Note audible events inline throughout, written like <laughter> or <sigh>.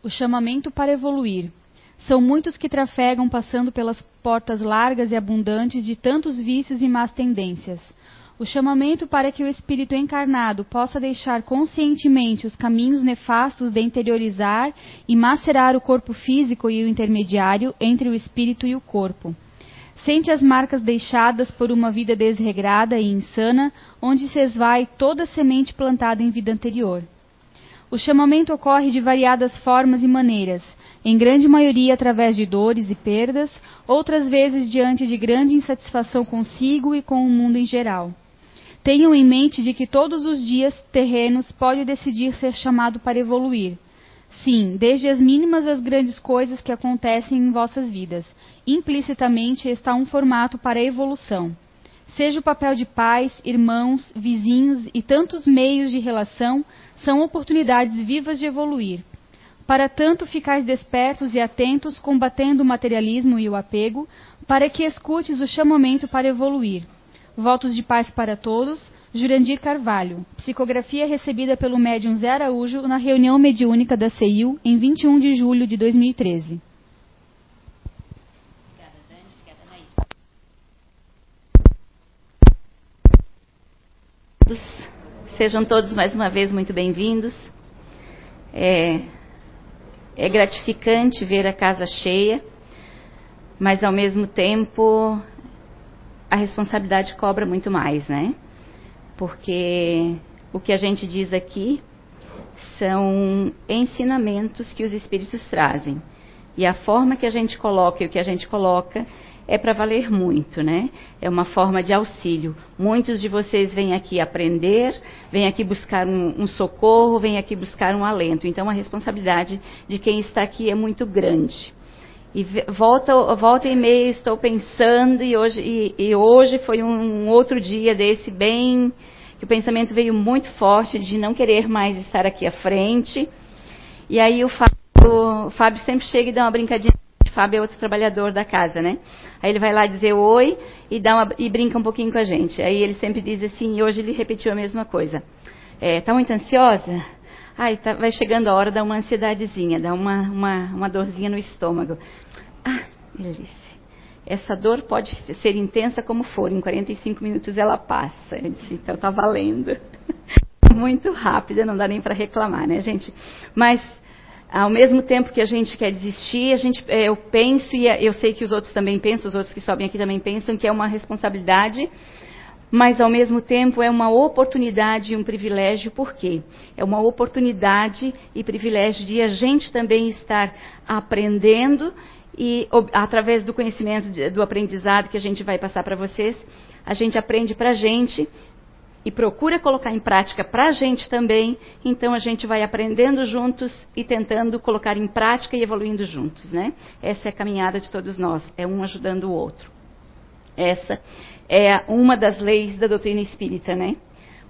O chamamento para evoluir. São muitos que trafegam passando pelas portas largas e abundantes de tantos vícios e más tendências. O chamamento para que o espírito encarnado possa deixar conscientemente os caminhos nefastos de interiorizar e macerar o corpo físico e o intermediário entre o espírito e o corpo. Sente as marcas deixadas por uma vida desregrada e insana, onde se esvai toda a semente plantada em vida anterior. O chamamento ocorre de variadas formas e maneiras, em grande maioria através de dores e perdas, outras vezes diante de grande insatisfação consigo e com o mundo em geral. Tenham em mente de que todos os dias terrenos pode decidir ser chamado para evoluir. Sim, desde as mínimas às grandes coisas que acontecem em vossas vidas. Implicitamente está um formato para a evolução. Seja o papel de pais, irmãos, vizinhos e tantos meios de relação, são oportunidades vivas de evoluir. Para tanto, ficais despertos e atentos, combatendo o materialismo e o apego, para que escutes o chamamento para evoluir. Votos de paz para todos. Jurandir Carvalho. Psicografia recebida pelo médium Zé Araújo na reunião mediúnica da CEIU em 21 de julho de 2013. Sejam todos mais uma vez muito bem-vindos. É, é gratificante ver a casa cheia, mas ao mesmo tempo a responsabilidade cobra muito mais, né? Porque o que a gente diz aqui são ensinamentos que os espíritos trazem. E a forma que a gente coloca e o que a gente coloca é para valer muito, né? É uma forma de auxílio. Muitos de vocês vêm aqui aprender, vêm aqui buscar um, um, socorro, vêm aqui buscar um alento. Então a responsabilidade de quem está aqui é muito grande. E volta, volta e meia estou pensando, e hoje, e, e hoje foi um, outro dia desse bem. que o pensamento veio muito forte de não querer mais estar aqui à frente. E aí o Fábio, o Fábio sempre chega e dá uma brincadinha. Fábio é outro trabalhador da casa, né? Aí ele vai lá dizer oi e, dá uma, e brinca um pouquinho com a gente. Aí ele sempre diz assim, e hoje ele repetiu a mesma coisa. É, tá muito ansiosa? Ai, tá, vai chegando a hora, dá uma ansiedadezinha, dá uma, uma, uma dorzinha no estômago. Ah, disse, essa dor pode ser intensa como for, em 45 minutos ela passa. Eu disse, então tá valendo. <laughs> Muito rápida, não dá nem para reclamar, né, gente? Mas ao mesmo tempo que a gente quer desistir, a gente, eu penso e eu sei que os outros também pensam, os outros que sobem aqui também pensam que é uma responsabilidade mas ao mesmo tempo é uma oportunidade e um privilégio, por quê? É uma oportunidade e privilégio de a gente também estar aprendendo e através do conhecimento, do aprendizado que a gente vai passar para vocês, a gente aprende para a gente e procura colocar em prática para a gente também, então a gente vai aprendendo juntos e tentando colocar em prática e evoluindo juntos, né? Essa é a caminhada de todos nós, é um ajudando o outro. Essa é uma das leis da doutrina espírita, né?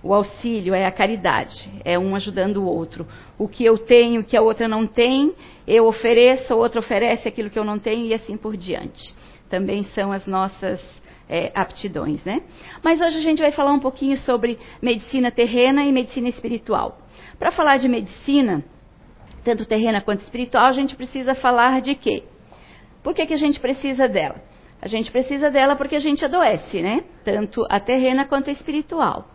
O auxílio é a caridade, é um ajudando o outro. O que eu tenho que a outra não tem, eu ofereço, a outra oferece aquilo que eu não tenho e assim por diante. Também são as nossas é, aptidões, né? Mas hoje a gente vai falar um pouquinho sobre medicina terrena e medicina espiritual. Para falar de medicina, tanto terrena quanto espiritual, a gente precisa falar de quê? Por que, que a gente precisa dela? A gente precisa dela porque a gente adoece, né? Tanto a terrena quanto a espiritual.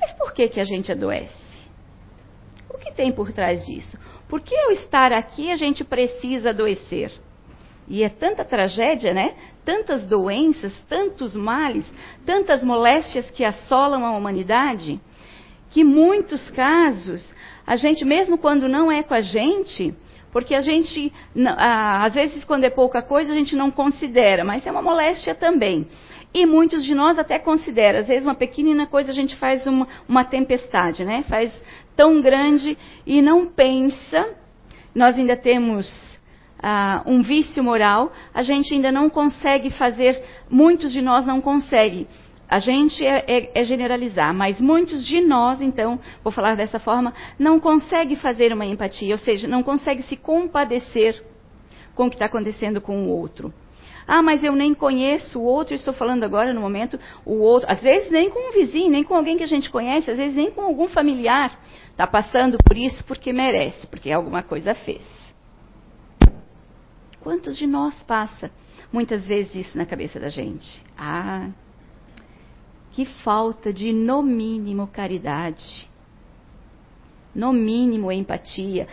Mas por que, que a gente adoece? O que tem por trás disso? Por que ao estar aqui a gente precisa adoecer? E é tanta tragédia, né? Tantas doenças, tantos males, tantas moléstias que assolam a humanidade, que muitos casos, a gente, mesmo quando não é com a gente, porque a gente, às vezes, quando é pouca coisa, a gente não considera, mas é uma moléstia também. E muitos de nós até consideram, às vezes, uma pequenina coisa a gente faz uma, uma tempestade, né? Faz tão grande e não pensa. Nós ainda temos ah, um vício moral, a gente ainda não consegue fazer, muitos de nós não conseguem a gente é, é, é, generalizar, mas muitos de nós, então, vou falar dessa forma, não consegue fazer uma empatia, ou seja, não consegue se compadecer com o que está acontecendo com o outro. Ah, mas eu nem conheço o outro, estou falando agora no momento, o outro, às vezes nem com um vizinho, nem com alguém que a gente conhece, às vezes nem com algum familiar, está passando por isso porque merece, porque alguma coisa fez. Quantos de nós passa muitas vezes isso na cabeça da gente? Ah, que falta de, no mínimo, caridade. No mínimo, empatia.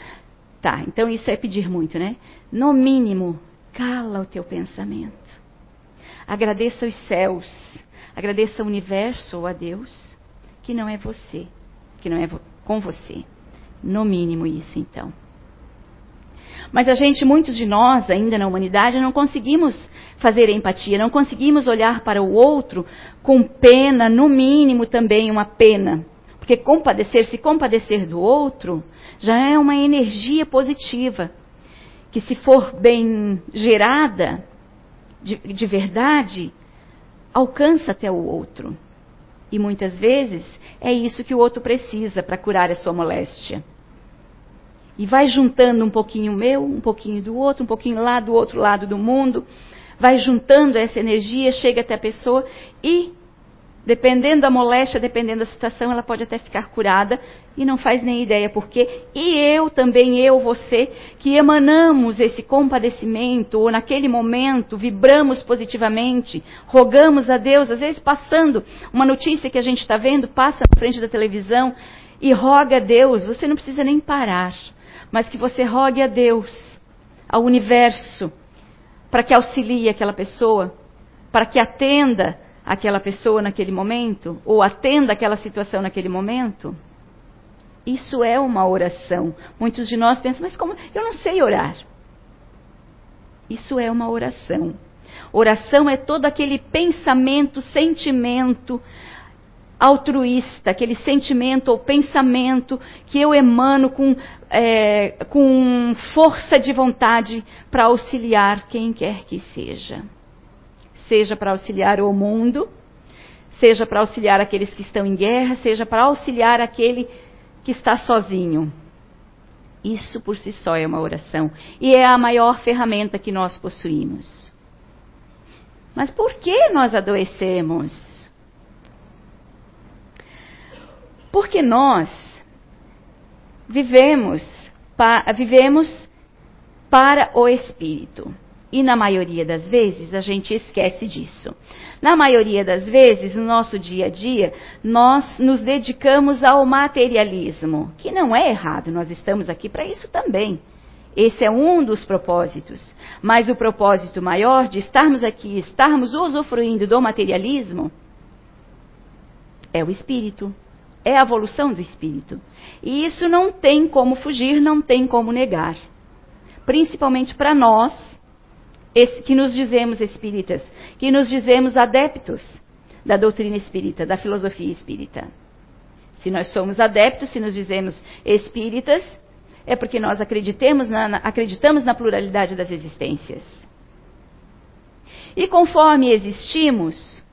Tá, então isso é pedir muito, né? No mínimo, cala o teu pensamento. Agradeça os céus, agradeça o universo ou a Deus, que não é você, que não é com você. No mínimo isso, então. Mas a gente, muitos de nós, ainda na humanidade, não conseguimos fazer empatia, não conseguimos olhar para o outro com pena, no mínimo também uma pena. Porque compadecer, se compadecer do outro, já é uma energia positiva, que se for bem gerada, de, de verdade, alcança até o outro. E muitas vezes é isso que o outro precisa para curar a sua moléstia. E vai juntando um pouquinho meu, um pouquinho do outro, um pouquinho lá do outro lado do mundo, vai juntando essa energia, chega até a pessoa. E Dependendo da moléstia, dependendo da situação, ela pode até ficar curada. E não faz nem ideia por quê. E eu também, eu, você, que emanamos esse compadecimento, ou naquele momento vibramos positivamente, rogamos a Deus, às vezes passando uma notícia que a gente está vendo, passa na frente da televisão e roga a Deus, você não precisa nem parar, mas que você rogue a Deus, ao universo, para que auxilie aquela pessoa, para que atenda aquela pessoa naquele momento, ou atenda aquela situação naquele momento? Isso é uma oração. Muitos de nós pensam, mas como? Eu não sei orar. Isso é uma oração. Oração é todo aquele pensamento, sentimento altruísta, aquele sentimento ou pensamento que eu emano com, é, com força de vontade para auxiliar quem quer que seja seja para auxiliar o mundo, seja para auxiliar aqueles que estão em guerra, seja para auxiliar aquele que está sozinho. Isso por si só é uma oração e é a maior ferramenta que nós possuímos. Mas por que nós adoecemos? Porque nós vivemos, pa, vivemos para o espírito. E na maioria das vezes a gente esquece disso. Na maioria das vezes, no nosso dia a dia, nós nos dedicamos ao materialismo, que não é errado, nós estamos aqui para isso também. Esse é um dos propósitos. Mas o propósito maior de estarmos aqui, estarmos usufruindo do materialismo, é o espírito. É a evolução do espírito. E isso não tem como fugir, não tem como negar. Principalmente para nós que nos dizemos espíritas, que nos dizemos adeptos da doutrina espírita, da filosofia espírita. Se nós somos adeptos, se nos dizemos espíritas, é porque nós acreditamos na, acreditamos na pluralidade das existências. E conforme existimos,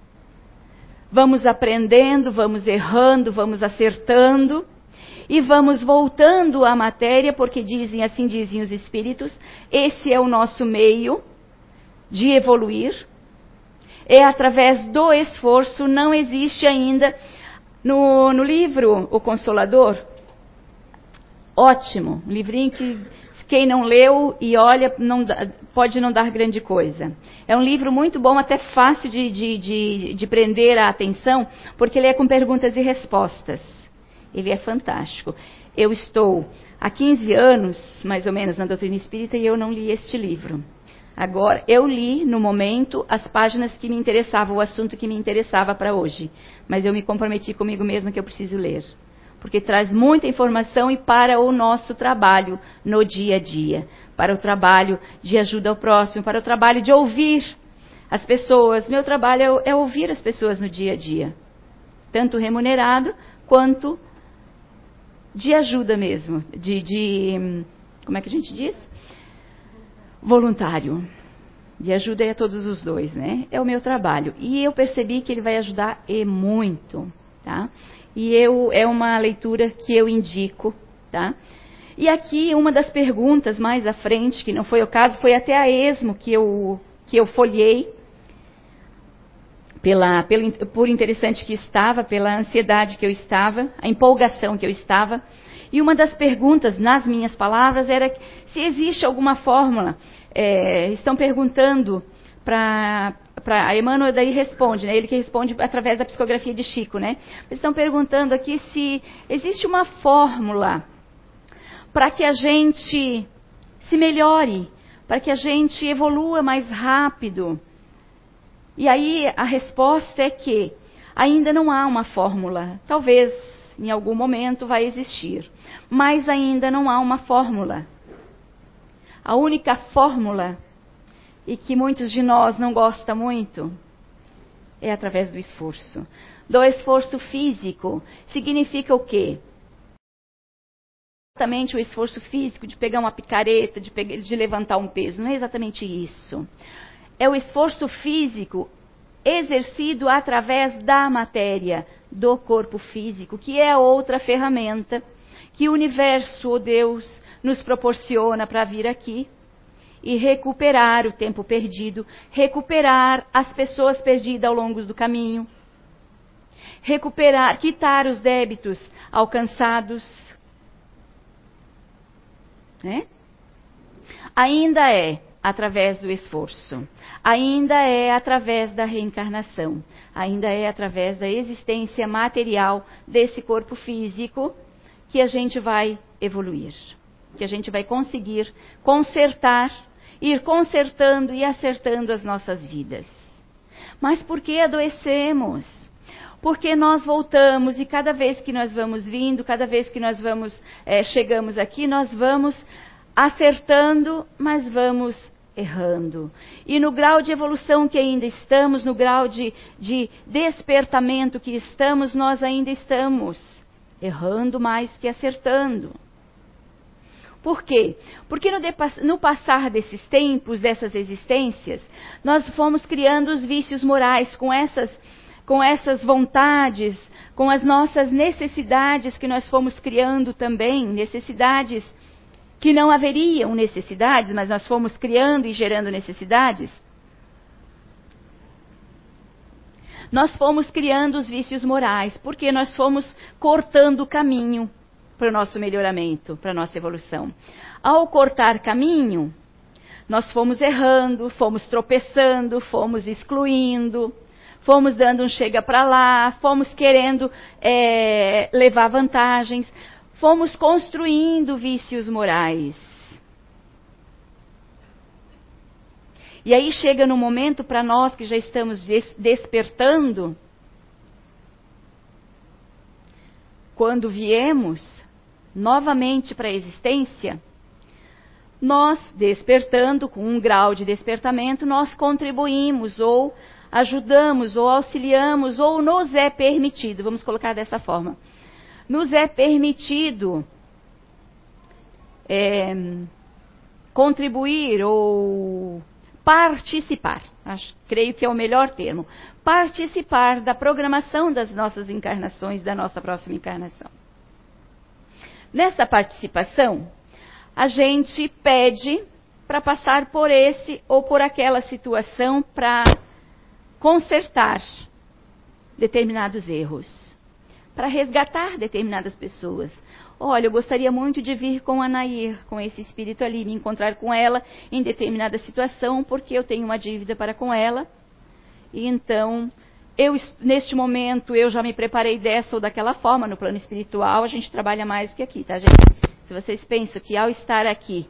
vamos aprendendo, vamos errando, vamos acertando e vamos voltando à matéria, porque dizem, assim dizem os espíritos, esse é o nosso meio de evoluir, é através do esforço, não existe ainda no, no livro O Consolador. Ótimo, um livrinho que quem não leu e olha não, pode não dar grande coisa. É um livro muito bom, até fácil de, de, de, de prender a atenção, porque ele é com perguntas e respostas. Ele é fantástico. Eu estou há 15 anos, mais ou menos, na doutrina espírita e eu não li este livro. Agora, eu li no momento as páginas que me interessavam, o assunto que me interessava para hoje. Mas eu me comprometi comigo mesma que eu preciso ler. Porque traz muita informação e para o nosso trabalho no dia a dia. Para o trabalho de ajuda ao próximo, para o trabalho de ouvir as pessoas. Meu trabalho é, é ouvir as pessoas no dia a dia. Tanto remunerado quanto de ajuda mesmo. De, de como é que a gente diz? voluntário. De ajuda a todos os dois, né? É o meu trabalho. E eu percebi que ele vai ajudar e muito, tá? E eu, é uma leitura que eu indico, tá? E aqui uma das perguntas mais à frente, que não foi o caso, foi até a esmo que eu, que eu folhei, pela, pelo, por interessante que estava, pela ansiedade que eu estava, a empolgação que eu estava. E uma das perguntas, nas minhas palavras, era se existe alguma fórmula. É, estão perguntando para a Emmanuel daí responde, né? Ele que responde através da psicografia de Chico, né? Eles estão perguntando aqui se existe uma fórmula para que a gente se melhore, para que a gente evolua mais rápido. E aí a resposta é que ainda não há uma fórmula. Talvez em algum momento vai existir, mas ainda não há uma fórmula. A única fórmula e que muitos de nós não gostam muito é através do esforço. Do esforço físico significa o quê? Exatamente o esforço físico de pegar uma picareta, de, pegar, de levantar um peso. Não é exatamente isso. É o esforço físico exercido através da matéria, do corpo físico, que é outra ferramenta que o universo, ou Deus, nos proporciona para vir aqui e recuperar o tempo perdido, recuperar as pessoas perdidas ao longo do caminho, recuperar, quitar os débitos alcançados. Né? Ainda é através do esforço, ainda é através da reencarnação, ainda é através da existência material desse corpo físico que a gente vai evoluir, que a gente vai conseguir consertar ir consertando e acertando as nossas vidas. Mas por que adoecemos? Porque nós voltamos e cada vez que nós vamos vindo, cada vez que nós vamos é, chegamos aqui, nós vamos acertando, mas vamos errando. E no grau de evolução que ainda estamos, no grau de, de despertamento que estamos, nós ainda estamos errando mais que acertando. Por quê? Porque no, no, passar desses tempos, dessas existências, nós fomos criando os vícios morais com essas, com essas vontades, com as nossas necessidades que nós fomos criando também, necessidades que não haveriam necessidades, mas nós fomos criando e gerando necessidades. Nós fomos criando os vícios morais, porque nós fomos cortando o caminho para o nosso melhoramento, para a nossa evolução. Ao cortar caminho, nós fomos errando, fomos tropeçando, fomos excluindo, fomos dando um chega para lá, fomos querendo é, levar vantagens, fomos construindo vícios morais. E aí chega no momento para nós que já estamos des despertando, quando viemos, novamente para a existência, nós, despertando com um grau de despertamento, nós contribuímos ou ajudamos ou auxiliamos ou nos é permitido, vamos colocar dessa forma, nos é permitido é, contribuir ou participar, acho, creio que é o melhor termo, participar da programação das nossas encarnações, da nossa próxima encarnação. Nessa participação, a gente pede para passar por esse ou por aquela situação para consertar determinados erros, para resgatar determinadas pessoas. Olha, eu gostaria muito de vir com a Nair, com esse espírito ali, me encontrar com ela em determinada situação, porque eu tenho uma dívida para com ela. E então eu, neste momento, eu já me preparei dessa ou daquela forma no plano espiritual, a gente trabalha mais do que aqui, tá, gente? Se vocês pensam que ao estar aqui,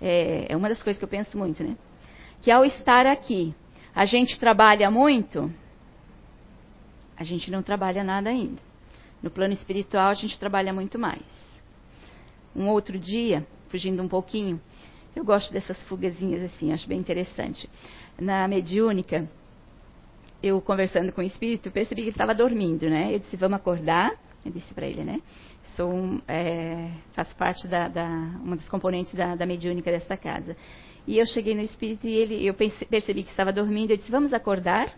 é, é uma das coisas que eu penso muito, né? Que ao estar aqui, a gente trabalha muito, a gente não trabalha nada ainda. No plano espiritual, a gente trabalha muito mais. Um outro dia, fugindo um pouquinho, eu gosto dessas fugazinhas assim, acho bem interessante. Na mediúnica, eu conversando com o espírito, percebi que ele estava dormindo, né? Eu disse, vamos acordar. Eu disse para ele, né? Sou um, é, faço parte da, da, uma das componentes da, da mediúnica desta casa. E eu cheguei no espírito e ele, eu percebi que estava dormindo. Eu disse, vamos acordar?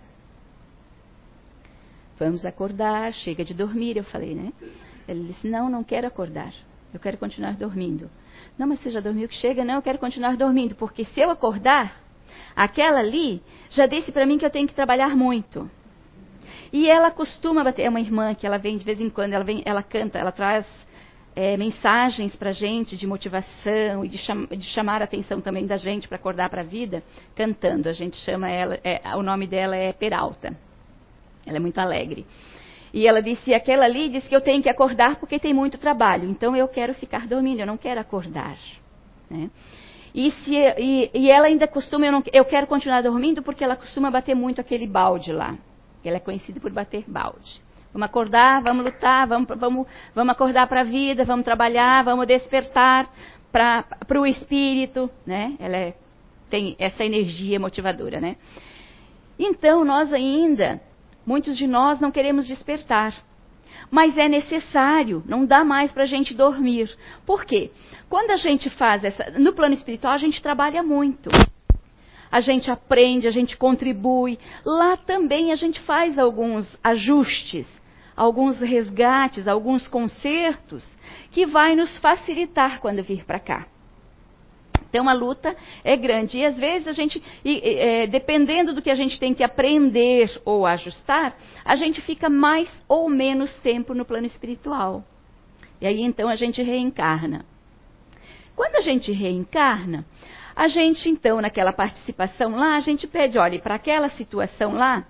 Vamos acordar, chega de dormir, eu falei, né? Ele disse, não, não quero acordar. Eu quero continuar dormindo. Não, mas você já dormiu que chega? Não, eu quero continuar dormindo, porque se eu acordar, Aquela ali já disse para mim que eu tenho que trabalhar muito. E ela costuma bater, é uma irmã que ela vem de vez em quando, ela vem, ela canta, ela traz é, mensagens para a gente de motivação e de, cham de, chamar a atenção também da gente para acordar para a vida, cantando. A gente chama ela, é, o nome dela é Peralta. Ela é muito alegre. E ela disse: aquela ali diz que eu tenho que acordar porque tem muito trabalho, então eu quero ficar dormindo, eu não quero acordar. Né? E, se, e, e, ela ainda costuma, eu, não, eu quero continuar dormindo porque ela costuma bater muito aquele balde lá. Ela é conhecida por bater balde. Vamos acordar, vamos lutar, vamos, vamos, vamos acordar para a vida, vamos trabalhar, vamos despertar para o espírito, né? Ela é, tem essa energia motivadora, né? Então, nós ainda, muitos de nós não queremos despertar. Mas é necessário, não dá mais para a gente dormir. Por quê? Quando a gente faz essa. No plano espiritual, a gente trabalha muito a gente aprende, a gente contribui. Lá também a gente faz alguns ajustes alguns resgates, alguns consertos que vai nos facilitar quando vir para cá. Então a luta é grande e às vezes a gente, é, dependendo do que a gente tem que aprender ou ajustar, a gente fica mais ou menos tempo no plano espiritual. E aí então a gente reencarna. Quando a gente reencarna, a gente então naquela participação lá, a gente pede, olhe, para aquela situação lá,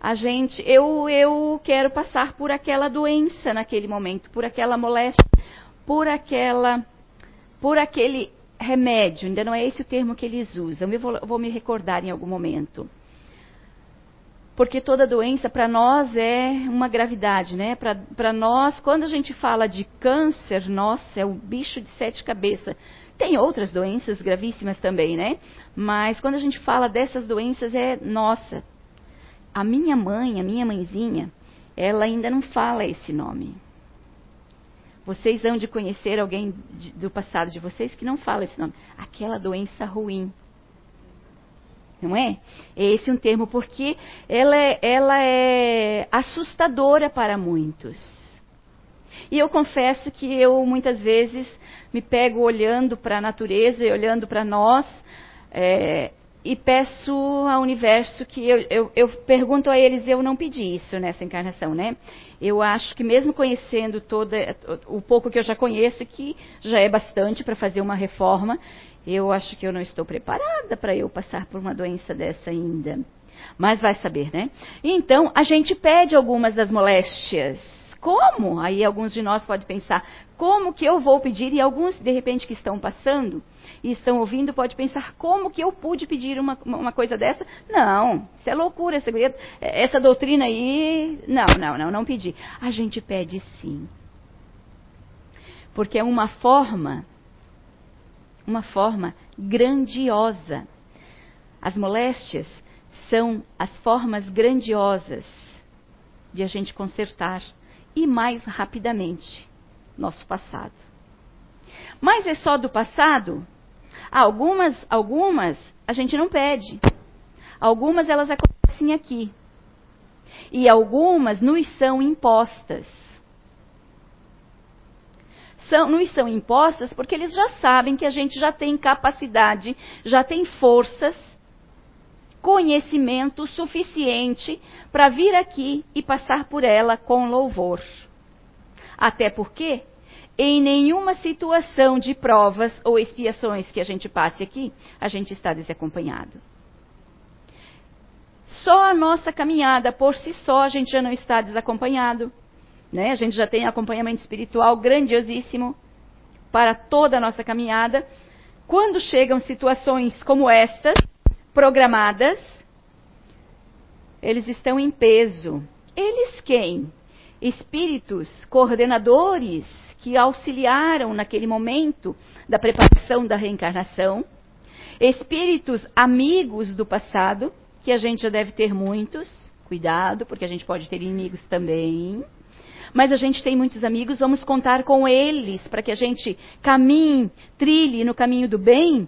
a gente, eu, eu quero passar por aquela doença naquele momento, por aquela moléstia, por aquela, por aquele remédio. Ainda não é esse o termo que eles usam. Eu vou, vou me recordar em algum momento. Porque toda doença para nós é uma gravidade, né? Para nós, quando a gente fala de câncer, nossa, é o bicho de sete cabeças. Tem outras doenças gravíssimas também, né? Mas quando a gente fala dessas doenças, é nossa, a minha mãe, a minha mãezinha, ela ainda não fala esse nome. Vocês hão de conhecer alguém de, do passado de vocês que não fala esse nome. Aquela doença ruim. Não é? Esse é um termo porque ela é, ela é assustadora para muitos. E eu confesso que eu muitas vezes me pego olhando para a natureza e olhando para nós, é, e peço ao universo que eu, eu, eu, pergunto a eles, eu não pedi isso nessa encarnação, né? Eu acho que mesmo conhecendo toda o pouco que eu já conheço, que já é bastante para fazer uma reforma, eu acho que eu não estou preparada para eu passar por uma doença dessa ainda. Mas vai saber, né? Então, a gente pede algumas das moléstias como? Aí alguns de nós podem pensar, como que eu vou pedir? E alguns, de repente, que estão passando e estão ouvindo, pode pensar, como que eu pude pedir uma, uma coisa dessa? Não, isso é loucura, essa, essa doutrina aí. Não, não, não, não pedi. A gente pede sim. Porque é uma forma, uma forma grandiosa. As moléstias são as formas grandiosas de a gente consertar e mais rapidamente nosso passado. Mas é só do passado? Algumas, algumas a gente não pede. Algumas elas acontecem aqui. E algumas nos são impostas. São, nos são impostas porque eles já sabem que a gente já tem capacidade, já tem forças conhecimento suficiente para vir aqui e passar por ela com louvor. Até porque, em nenhuma situação de provas ou expiações que a gente passe aqui, a gente está desacompanhado. Só a nossa caminhada por si só a gente já não está desacompanhado. Né? A gente já tem acompanhamento espiritual grandiosíssimo para toda a nossa caminhada. Quando chegam situações como estas, programadas, eles estão em peso. Eles quem? Espíritos coordenadores que auxiliaram naquele momento da preparação da reencarnação, espíritos amigos do passado, que a gente já deve ter muitos, cuidado, porque a gente pode ter inimigos também. Mas a gente tem muitos amigos, vamos contar com eles para que a gente caminhe, trilhe no caminho do bem,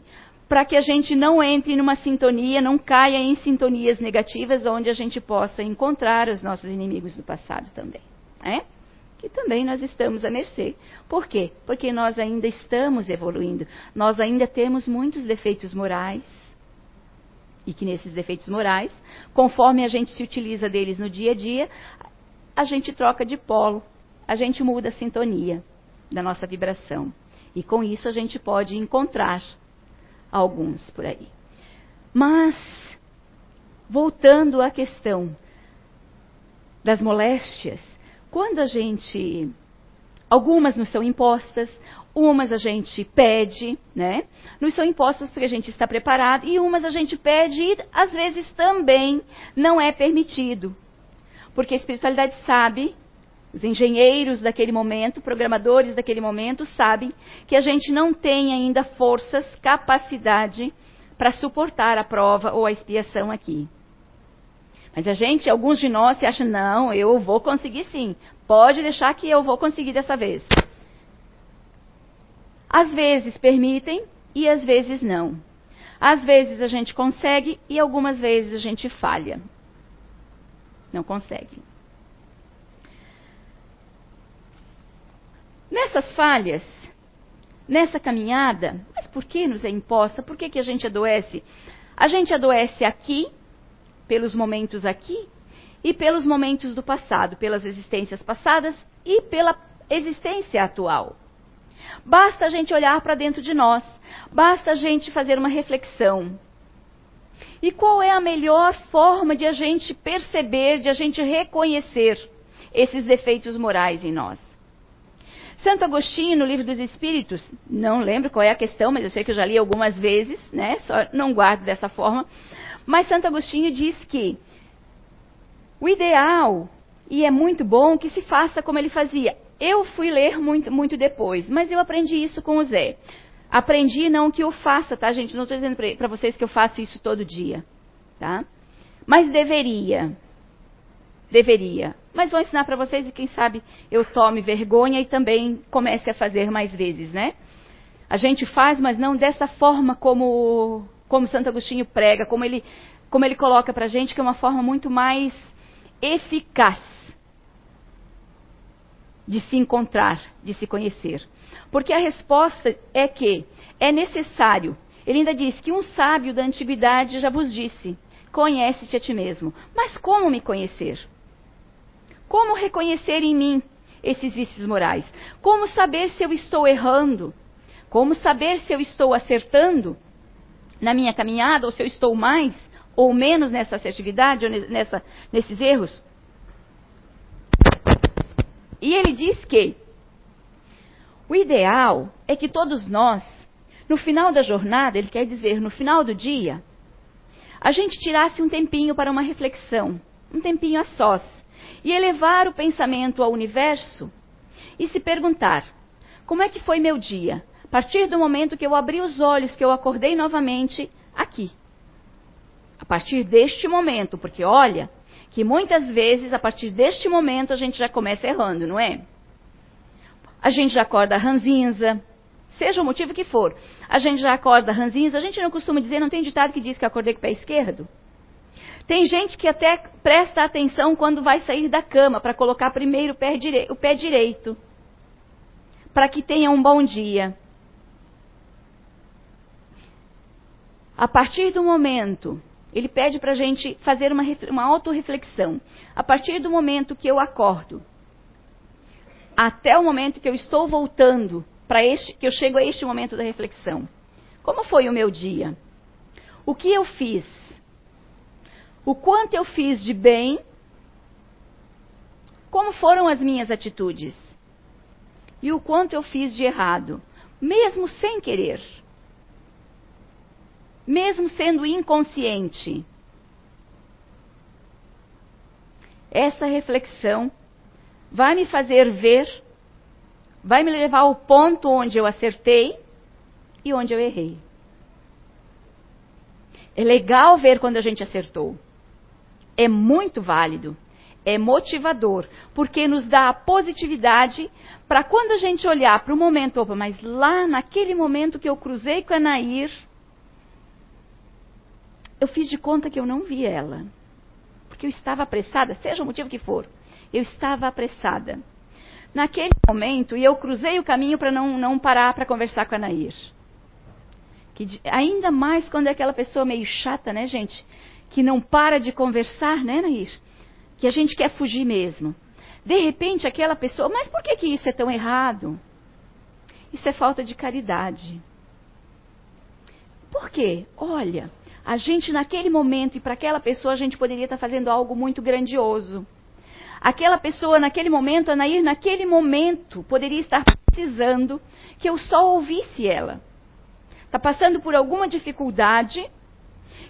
para que a gente não entre numa sintonia, não caia em sintonias negativas, onde a gente possa encontrar os nossos inimigos do passado também. É? Que também nós estamos à mercê. Por quê? Porque nós ainda estamos evoluindo. Nós ainda temos muitos defeitos morais. E que nesses defeitos morais, conforme a gente se utiliza deles no dia a dia, a gente troca de polo, a gente muda a sintonia. da nossa vibração. E com isso a gente pode encontrar alguns por aí. Mas, voltando à questão das moléstias, quando a gente. Algumas nos são impostas, umas a gente pede, né? Nos são impostas porque a gente está preparado, e umas a gente pede e às vezes também não é permitido. Porque a espiritualidade sabe, os engenheiros daquele momento, programadores daquele momento, sabem que a gente não tem ainda forças, capacidade para suportar a prova ou a expiação aqui. Mas a gente, alguns de nós, se acham, não, eu vou conseguir sim. Pode deixar que eu vou conseguir dessa vez. Às vezes permitem e às vezes não. Às vezes a gente consegue e algumas vezes a gente falha. Não consegue. Nessas falhas, nessa caminhada, mas por que nos é imposta? Por que, que a gente adoece? A gente adoece aqui pelos momentos aqui e pelos momentos do passado, pelas existências passadas e pela existência atual. Basta a gente olhar para dentro de nós, basta a gente fazer uma reflexão. E qual é a melhor forma de a gente perceber, de a gente reconhecer esses defeitos morais em nós? Santo Agostinho, no Livro dos Espíritos, não lembro qual é a questão, mas eu sei que eu já li algumas vezes, né? Só não guardo dessa forma. Mas Santo Agostinho diz que o ideal, e é muito bom, que se faça como ele fazia. Eu fui ler muito, muito depois, mas eu aprendi isso com o Zé. Aprendi não que eu faça, tá, gente? Não estou dizendo para vocês que eu faço isso todo dia, tá? Mas deveria. Deveria. Mas vou ensinar para vocês e quem sabe eu tome vergonha e também comece a fazer mais vezes, né? A gente faz, mas não dessa forma como como Santo Agostinho prega, como ele, como ele coloca para a gente, que é uma forma muito mais eficaz de se encontrar, de se conhecer. Porque a resposta é que é necessário. Ele ainda diz que um sábio da antiguidade já vos disse: conhece-te a ti mesmo. Mas como me conhecer? Como reconhecer em mim esses vícios morais? Como saber se eu estou errando? Como saber se eu estou acertando? Na minha caminhada, ou se eu estou mais ou menos nessa assertividade, ou nessa, nesses erros. E ele diz que o ideal é que todos nós, no final da jornada, ele quer dizer, no final do dia, a gente tirasse um tempinho para uma reflexão, um tempinho a sós, e elevar o pensamento ao universo e se perguntar: como é que foi meu dia? A partir do momento que eu abri os olhos, que eu acordei novamente aqui. A partir deste momento, porque olha, que muitas vezes a partir deste momento a gente já começa errando, não é? A gente já acorda ranzinza, seja o motivo que for. A gente já acorda ranzinza, a gente não costuma dizer, não tem ditado que diz que acordei com o pé esquerdo? Tem gente que até presta atenção quando vai sair da cama para colocar primeiro o pé, direito, para que tenha um bom dia. A partir do momento, ele pede para a gente fazer uma, uma autorreflexão. A partir do momento que eu acordo, até o momento que eu estou voltando para este, que eu chego a este momento da reflexão. Como foi o meu dia? O que eu fiz? O quanto eu fiz de bem? Como foram as minhas atitudes? E o quanto eu fiz de errado, mesmo sem querer? Mesmo sendo inconsciente. Essa reflexão vai me fazer ver, vai me levar ao ponto onde eu acertei e onde eu errei. É legal ver quando a gente acertou. É muito válido. É motivador, porque nos dá a positividade para quando a gente olhar para o momento, opa, mas lá naquele momento que eu cruzei com a Nair, eu fiz de conta que eu não vi ela. Porque eu estava apressada, seja o motivo que for. Eu estava apressada. Naquele momento, e eu cruzei o caminho para não, não parar para conversar com a Nair. Que, ainda mais quando é aquela pessoa meio chata, né, gente? Que não para de conversar, né, Nair? Que a gente quer fugir mesmo. De repente, aquela pessoa, mas por que, que isso é tão errado? Isso é falta de caridade. Por quê? Olha, a gente naquele momento e para aquela pessoa a gente poderia estar fazendo algo muito grandioso. Aquela pessoa naquele momento, Anair, naquele momento, poderia estar precisando que eu só ouvisse ela. Está passando por alguma dificuldade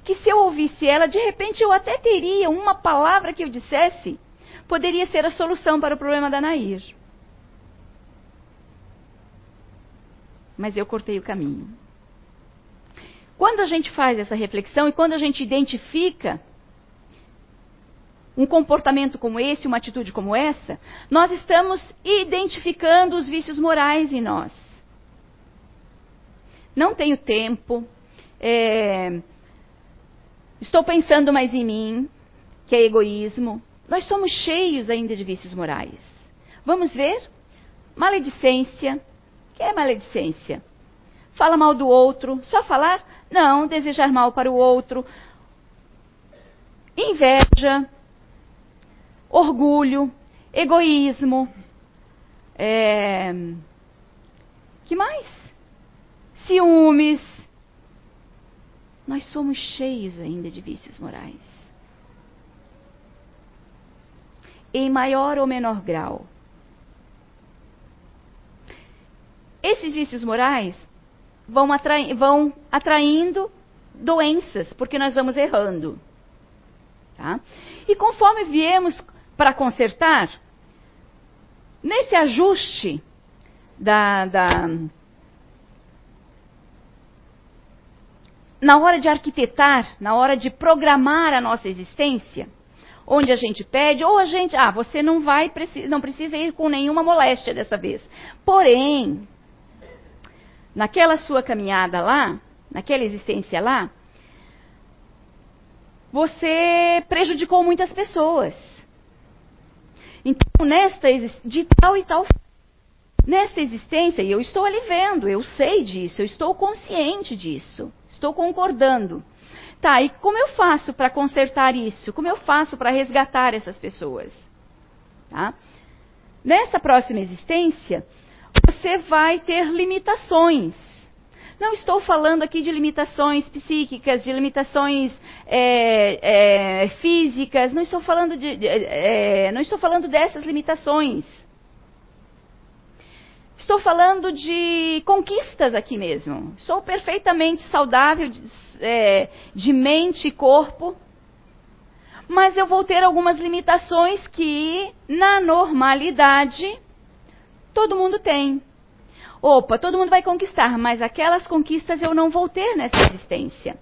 que se eu ouvisse ela, de repente eu até teria uma palavra que eu dissesse, poderia ser a solução para o problema da Nair. Mas eu cortei o caminho. Quando a gente faz essa reflexão e quando a gente identifica um comportamento como esse, uma atitude como essa, nós estamos identificando os vícios morais em nós. Não tenho tempo, é, Estou pensando mais em mim, que é egoísmo. Nós somos cheios ainda de vícios morais. Vamos ver? Maledicência. O que é maledicência? Fala mal do outro. Só falar? Não, desejar mal para o outro. Inveja. Orgulho. Egoísmo. É... que mais? Ciúmes nós somos cheios ainda de vícios morais. Em maior ou menor grau. Esses vícios morais vão, vão atraindo doenças, porque nós vamos errando. Tá? E conforme viemos para consertar, nesse ajuste da, da, na hora de arquitetar, na hora de programar a nossa existência, onde a gente pede, ou a gente, ah, você não vai, não precisa ir com nenhuma moléstia dessa vez. Porém, naquela sua caminhada lá, naquela existência lá, você prejudicou muitas pessoas. Então, nesta de tal e tal Nesta existência, e eu estou ali vendo, eu sei disso, eu estou consciente disso, estou concordando. Tá, e como eu faço para consertar isso? Como eu faço para resgatar essas pessoas? Tá? Nessa próxima existência, você vai ter limitações. Não estou falando aqui de limitações psíquicas, de limitações é, é, físicas, não estou falando de, é, não estou falando dessas limitações. Estou falando de conquistas aqui mesmo. Sou perfeitamente saudável de, é, de mente e corpo. Mas eu vou ter algumas limitações que, na normalidade, todo mundo tem. Opa, todo mundo vai conquistar, mas aquelas conquistas eu não vou ter nessa existência.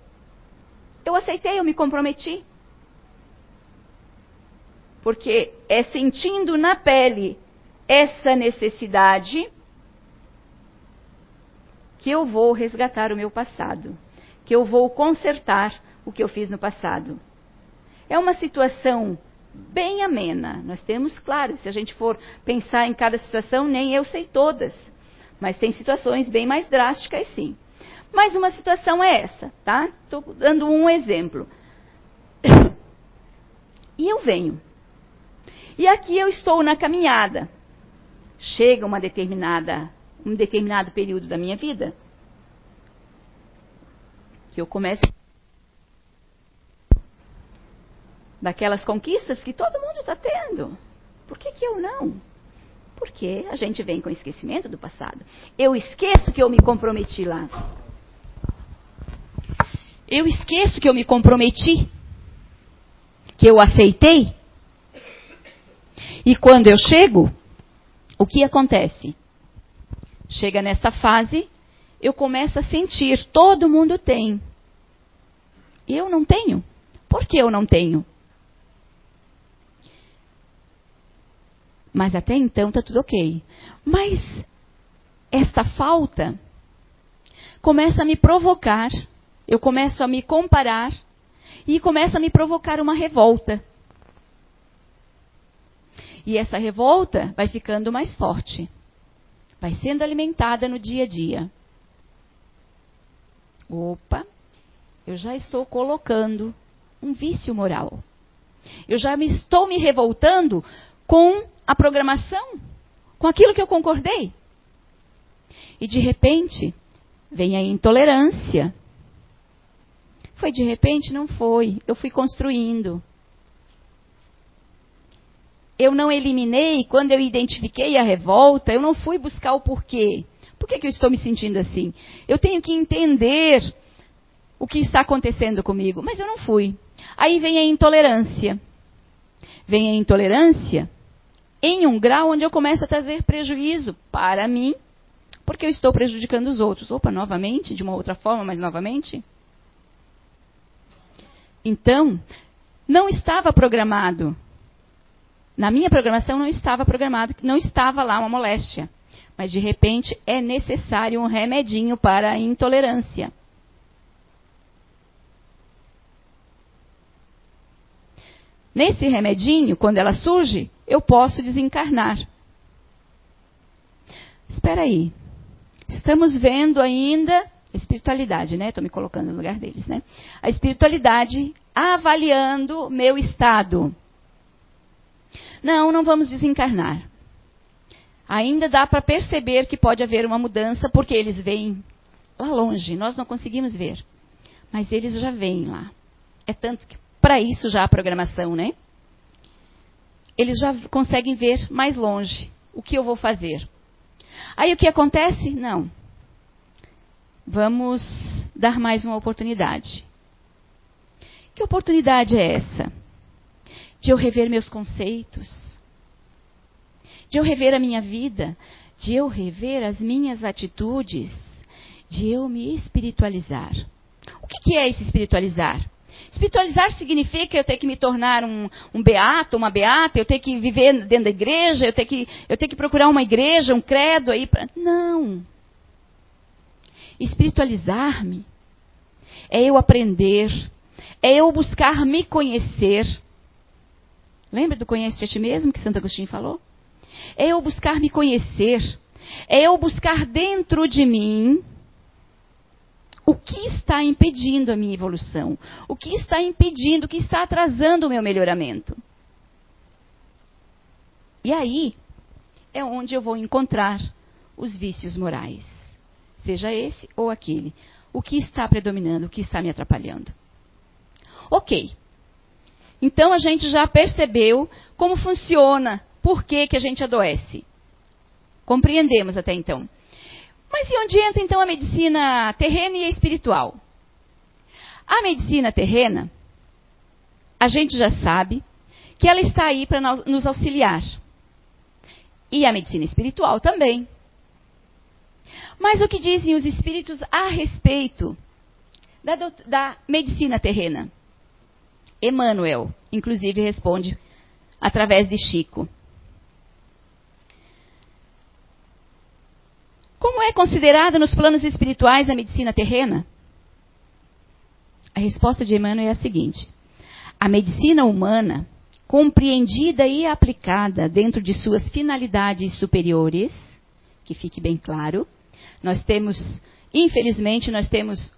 Eu aceitei, eu me comprometi. Porque é sentindo na pele essa necessidade que eu vou resgatar o meu passado, que eu vou consertar o que eu fiz no passado. É uma situação bem amena. Nós temos, claro, se a gente for pensar em cada situação, nem eu sei todas. Mas tem situações bem mais drásticas, sim. Mas uma situação é essa, tá? Estou dando um exemplo. <coughs> E eu venho. E aqui eu estou na caminhada. Chega uma determinada um determinado período da minha vida. Que eu começo daquelas conquistas que todo mundo está tendo. Por que, que eu não? Porque a gente vem com esquecimento do passado. Eu esqueço que eu me comprometi lá. Eu esqueço que eu me comprometi. Que eu aceitei. E quando eu chego, o que acontece? Chega nesta fase, eu começo a sentir, todo mundo tem. Eu não tenho. Por que eu não tenho? Mas até então está tudo ok. Mas esta falta começa a me provocar, eu começo a me comparar e começa a me provocar uma revolta. E essa revolta vai ficando mais forte vai sendo alimentada no dia a dia. Opa, eu já estou colocando um vício moral. Eu já me estou me revoltando com a programação, com aquilo que eu concordei. E de repente, vem a intolerância. Foi de repente? Não foi. Eu fui construindo. Eu não eliminei, quando eu identifiquei a revolta, eu não fui buscar o porquê. Por que, que eu estou me sentindo assim? Eu tenho que entender o que está acontecendo comigo. Mas eu não fui. Aí vem a intolerância. Vem a intolerância em um grau onde eu começo a trazer prejuízo para mim, porque eu estou prejudicando os outros. Opa, novamente, de uma outra forma, mas novamente. Então, não estava programado. Na minha programação não estava programado, não estava lá uma moléstia. Mas de repente é necessário um remedinho para a intolerância. Nesse remedinho, quando ela surge, eu posso desencarnar. Espera aí. Estamos vendo ainda a espiritualidade, né? Estou me colocando no lugar deles, né? A espiritualidade avaliando meu estado. Não, não vamos desencarnar. Ainda dá para perceber que pode haver uma mudança, porque eles vêm lá longe, nós não conseguimos ver. Mas eles já vêm lá. É tanto que para isso já a programação, né? Eles já conseguem ver mais longe o que eu vou fazer. Aí o que acontece? Não. Vamos dar mais uma oportunidade. Que oportunidade é essa? De eu rever meus conceitos, de eu rever a minha vida, de eu rever as minhas atitudes, de eu me espiritualizar. O que é esse espiritualizar? Espiritualizar significa eu ter que me tornar um, um beato, uma beata, eu ter que viver dentro da igreja, eu ter que, eu ter que procurar uma igreja, um credo aí. Não. Espiritualizar-me é eu aprender, é eu buscar me conhecer. Lembra do conhece a ti mesmo que Santo Agostinho falou? É eu buscar me conhecer, é eu buscar dentro de mim o que está impedindo a minha evolução? O que está impedindo, o que está atrasando o meu melhoramento? E aí é onde eu vou encontrar os vícios morais, seja esse ou aquele. O que está predominando, o que está me atrapalhando? Ok. Então a gente já percebeu como funciona, por que, que a gente adoece. Compreendemos até então. Mas e onde entra então a medicina terrena e a espiritual? A medicina terrena, a gente já sabe que ela está aí para nos auxiliar. E a medicina espiritual também. Mas o que dizem os espíritos a respeito da, da medicina terrena? Emmanuel, inclusive, responde através de Chico. Como é considerada nos planos espirituais a medicina terrena? A resposta de Emmanuel é a seguinte: a medicina humana, compreendida e aplicada dentro de suas finalidades superiores, que fique bem claro, nós temos, infelizmente, nós temos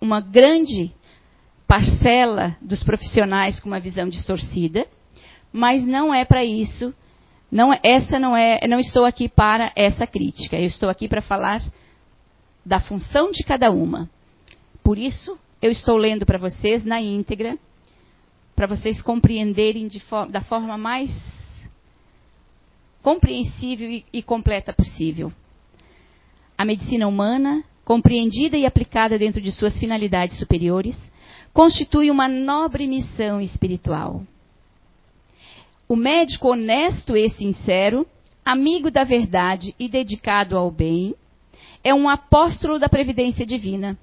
uma grande parcela dos profissionais com uma visão distorcida, mas não é para isso não, essa não é, não estou aqui para essa crítica. Eu estou aqui para falar da função de cada uma. Por isso, eu estou lendo para vocês na íntegra, para vocês compreenderem for, da forma mais compreensível e, e completa possível. A medicina humana, compreendida e aplicada dentro de suas finalidades superiores, constitui uma nobre missão espiritual o médico honesto e sincero, amigo da verdade e dedicado ao bem, é um apóstolo da previdência divina,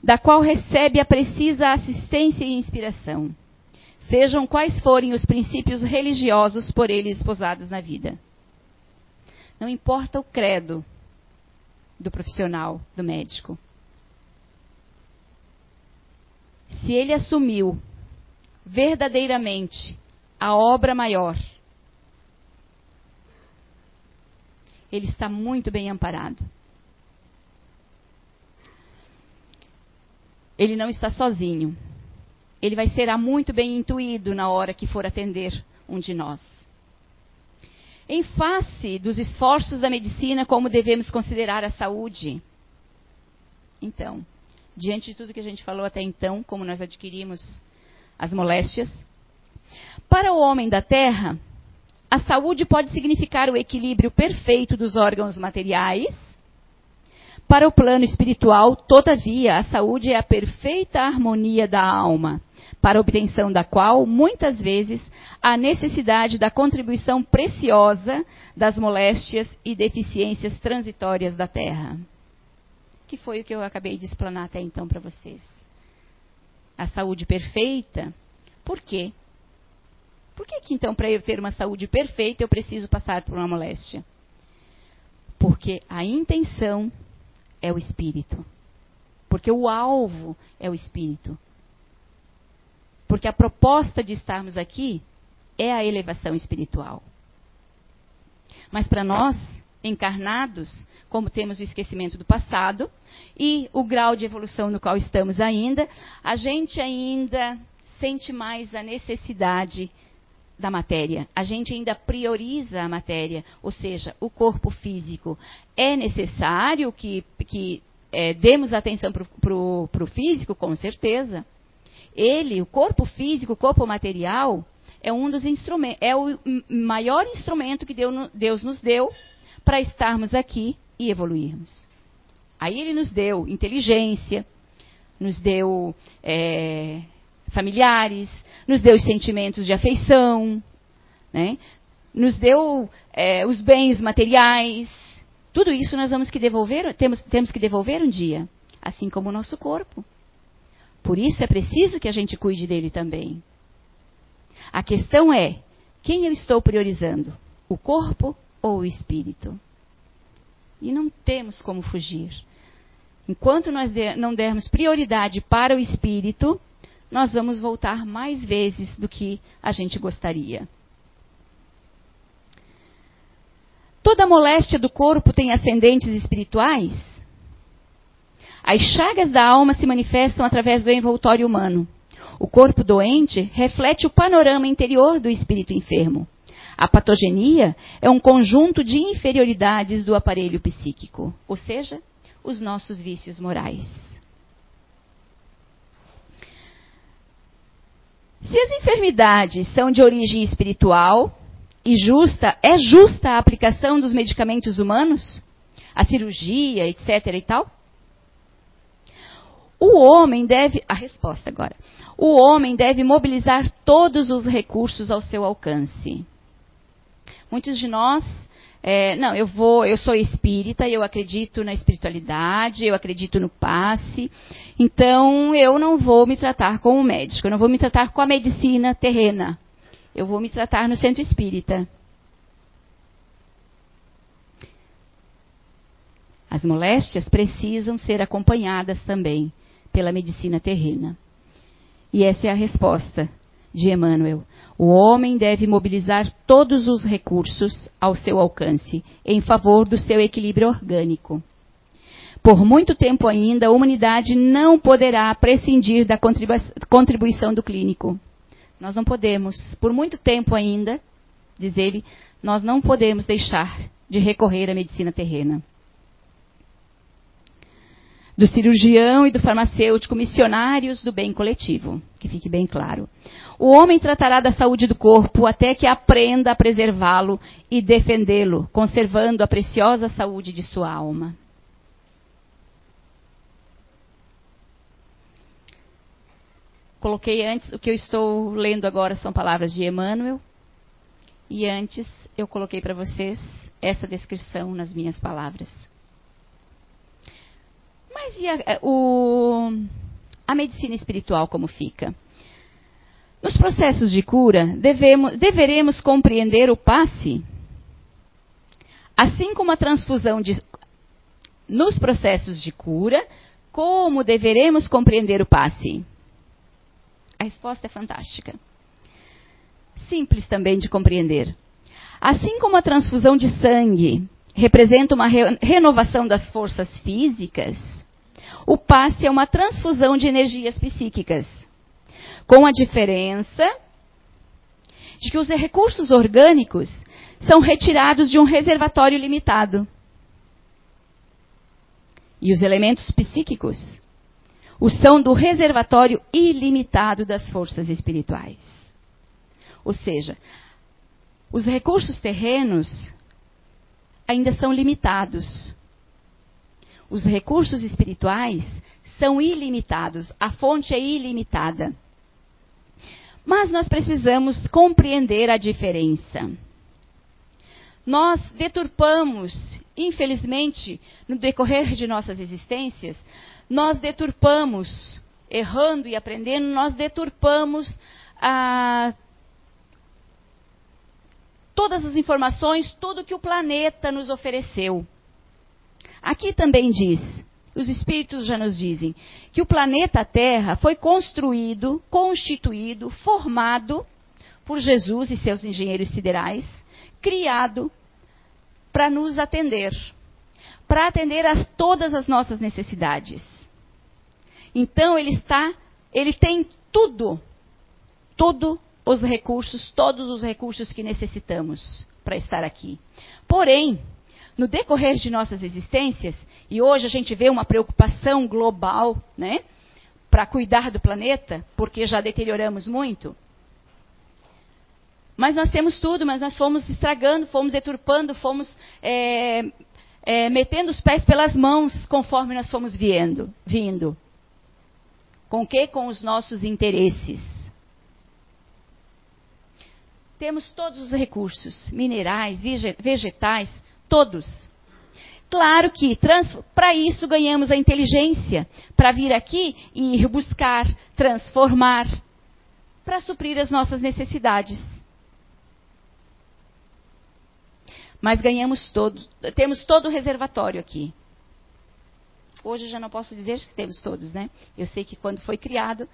da qual recebe a precisa assistência e inspiração, sejam quais forem os princípios religiosos por ele esposados na vida. Não importa o credo do profissional, do médico. Se ele assumiu verdadeiramente a obra maior. Ele está muito bem amparado. Ele não está sozinho. Ele vai ser muito bem intuído na hora que for atender um de nós. Em face dos esforços da medicina, como devemos considerar a saúde? Então, diante de tudo que a gente falou até então, como nós adquirimos as moléstias, para o homem da terra, a saúde pode significar o equilíbrio perfeito dos órgãos materiais. Para o plano espiritual, todavia, a saúde é a perfeita harmonia da alma, para a obtenção da qual, muitas vezes, há necessidade da contribuição preciosa das moléstias e deficiências transitórias da terra. Que foi o que eu acabei de explanar até então para vocês. A saúde perfeita, por quê? Por que, que então, para eu ter uma saúde perfeita, eu preciso passar por uma moléstia? Porque a intenção é o espírito. Porque o alvo é o espírito. Porque a proposta de estarmos aqui é a elevação espiritual. Mas para nós, encarnados, como temos o esquecimento do passado e o grau de evolução no qual estamos ainda, a gente ainda sente mais a necessidade da matéria. A gente ainda prioriza a matéria, ou seja, o corpo físico. É necessário que, que é, demos atenção para o físico, com certeza. Ele, o corpo físico, o corpo material, é um dos instrumentos, é o maior instrumento que Deus nos deu para estarmos aqui e evoluirmos. Aí ele nos deu inteligência, nos deu é, familiares, nos deu os sentimentos de afeição, né? nos deu é, os bens materiais. Tudo isso nós vamos que devolver, temos, temos que devolver um dia, assim como o nosso corpo. Por isso é preciso que a gente cuide dele também. A questão é: quem eu estou priorizando? O corpo ou o espírito? E não temos como fugir. Enquanto nós não dermos prioridade para o espírito, nós vamos voltar mais vezes do que a gente gostaria. Toda moléstia do corpo tem ascendentes espirituais? As chagas da alma se manifestam através do envoltório humano. O corpo doente reflete o panorama interior do espírito enfermo. A patogenia é um conjunto de inferioridades do aparelho psíquico, ou seja, os nossos vícios morais. Se as enfermidades são de origem espiritual e justa, é justa a aplicação dos medicamentos humanos? A cirurgia, etc e tal? O homem deve, a resposta agora. O homem deve mobilizar todos os recursos ao seu alcance. Muitos de nós é, não, eu vou, eu sou espírita, eu acredito na espiritualidade, eu acredito no passe, então eu não vou me tratar como médico, eu não vou me tratar com a medicina terrena, eu vou me tratar no centro espírita. As moléstias precisam ser acompanhadas também pela medicina terrena. E essa é a resposta de Emmanuel. O homem deve mobilizar todos os recursos ao seu alcance em favor do seu equilíbrio orgânico. Por muito tempo ainda, a humanidade não poderá prescindir da contribuição do clínico. Nós não podemos, por muito tempo ainda, diz ele, nós não podemos deixar de recorrer à medicina terrena do cirurgião e do farmacêutico missionários do bem coletivo, que fique bem claro. O homem tratará da saúde do corpo até que aprenda a preservá-lo e defendê-lo, conservando a preciosa saúde de sua alma. Coloquei antes, o que eu estou lendo agora são palavras de Emmanuel, e antes eu coloquei para vocês essa descrição nas minhas palavras. Mas e a, o, a medicina espiritual como fica? Nos processos de cura, devemos, deveremos compreender o passe, assim como a transfusão de. Nos processos de cura, como deveremos compreender o passe? A resposta é fantástica. Simples também de compreender. Assim como a transfusão de sangue representa uma re renovação das forças físicas, o passe é uma transfusão de energias psíquicas. Com a diferença de que os recursos orgânicos são retirados de um reservatório limitado. E os elementos psíquicos o são do reservatório ilimitado das forças espirituais. Ou seja, os recursos terrenos ainda são limitados. Os recursos espirituais são ilimitados, a fonte é ilimitada. Mas nós precisamos compreender a diferença. Nós deturpamos, infelizmente, no decorrer de nossas existências, nós deturpamos, errando e aprendendo, nós deturpamos a, todas as informações, tudo que o planeta nos ofereceu. Aqui também diz, os espíritos já nos dizem, que o planeta Terra foi construído, constituído, formado por Jesus e seus engenheiros siderais, criado para nos atender, para atender a todas as nossas necessidades. Então ele está, ele tem tudo, todos os recursos, todos os recursos que necessitamos para estar aqui. Porém, no decorrer de nossas existências, e hoje a gente vê uma preocupação global, né, para cuidar do planeta, porque já deterioramos muito. Mas nós temos tudo, mas nós fomos estragando, fomos deturpando, fomos é, é, metendo os pés pelas mãos conforme nós fomos vindo. vindo. Com que? Com os nossos interesses. Temos todos os recursos, minerais, vegetais, todos. Claro que para isso ganhamos a inteligência, para vir aqui e ir buscar, transformar, para suprir as nossas necessidades. Mas ganhamos todo, temos todo o reservatório aqui. Hoje já não posso dizer que temos todos, né? Eu sei que quando foi criado,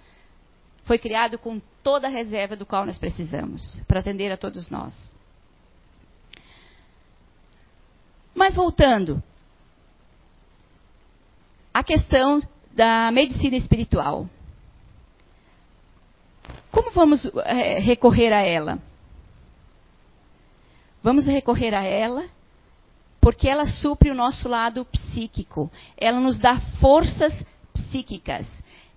foi criado com toda a reserva do qual nós precisamos para atender a todos nós. Mas voltando à questão da medicina espiritual. Como vamos é, recorrer a ela? Vamos recorrer a ela porque ela supre o nosso lado psíquico. Ela nos dá forças psíquicas.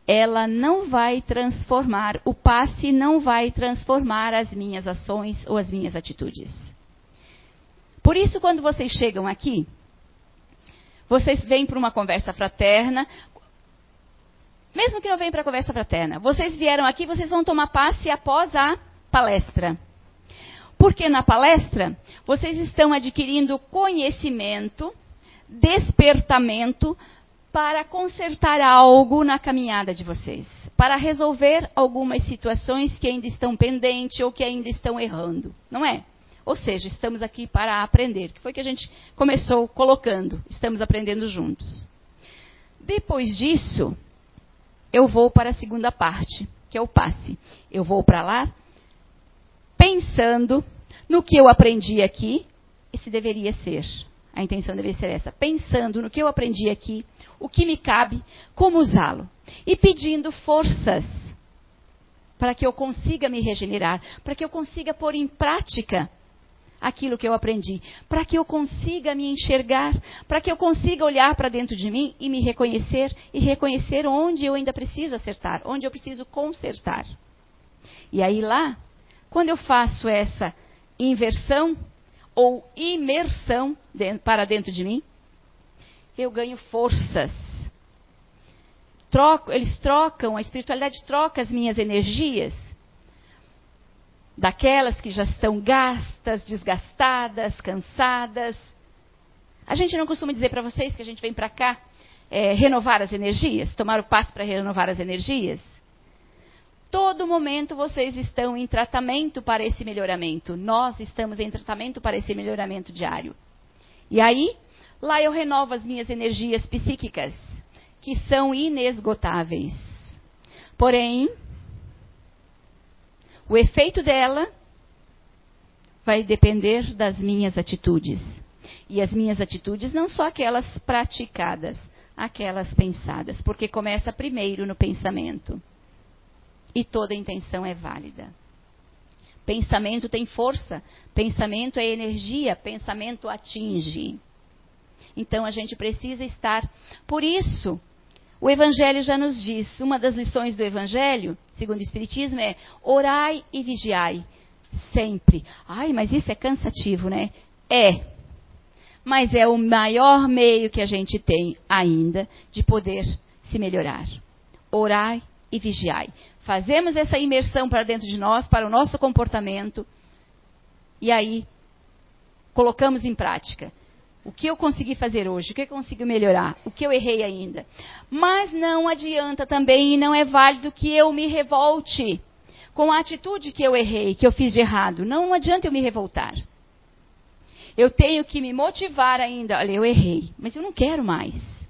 Ela não vai transformar, o passe não vai transformar as minhas ações ou as minhas atitudes. Por isso, quando vocês chegam aqui, vocês vêm para uma conversa fraterna, mesmo que não venham para a conversa fraterna, vocês vieram aqui, vocês vão tomar passe após a palestra. Porque na palestra vocês estão adquirindo conhecimento, despertamento para consertar algo na caminhada de vocês, para resolver algumas situações que ainda estão pendentes ou que ainda estão errando, não é? Ou seja, estamos aqui para aprender, que foi que a gente começou colocando, estamos aprendendo juntos. Depois disso, eu vou para a segunda parte, que é o passe. Eu vou para lá pensando no que eu aprendi aqui, esse deveria ser. A intenção deveria ser essa. Pensando no que eu aprendi aqui, o que me cabe, como usá-lo. E pedindo forças para que eu consiga me regenerar, para que eu consiga pôr em prática aquilo que eu aprendi, para que eu consiga me enxergar, para que eu consiga olhar para dentro de mim e me reconhecer e reconhecer onde eu ainda preciso acertar, onde eu preciso consertar. E aí lá quando eu faço essa inversão ou imersão para dentro de mim, eu ganho forças. Troco, eles trocam, a espiritualidade troca as minhas energias daquelas que já estão gastas, desgastadas, cansadas. A gente não costuma dizer para vocês que a gente vem para cá é, renovar as energias, tomar o passo para renovar as energias? todo momento vocês estão em tratamento para esse melhoramento. Nós estamos em tratamento para esse melhoramento diário. E aí, lá eu renovo as minhas energias psíquicas, que são inesgotáveis. Porém, o efeito dela vai depender das minhas atitudes. E as minhas atitudes não são aquelas praticadas, aquelas pensadas, porque começa primeiro no pensamento e toda intenção é válida. Pensamento tem força, pensamento é energia, pensamento atinge. Então a gente precisa estar. Por isso, o Evangelho já nos diz, uma das lições do Evangelho, segundo o Espiritismo, é orai e vigiai sempre. Ai, mas isso é cansativo, né? É. Mas é o maior meio que a gente tem ainda de poder se melhorar. Orai e vigiai. Fazemos essa imersão para dentro de nós, para o nosso comportamento, e aí colocamos em prática. O que eu consegui fazer hoje? O que eu consigo melhorar? O que eu errei ainda? Mas não adianta também e não é válido que eu me revolte com a atitude que eu errei, que eu fiz de errado. Não adianta eu me revoltar. Eu tenho que me motivar ainda. Olha, eu errei, mas eu não quero mais.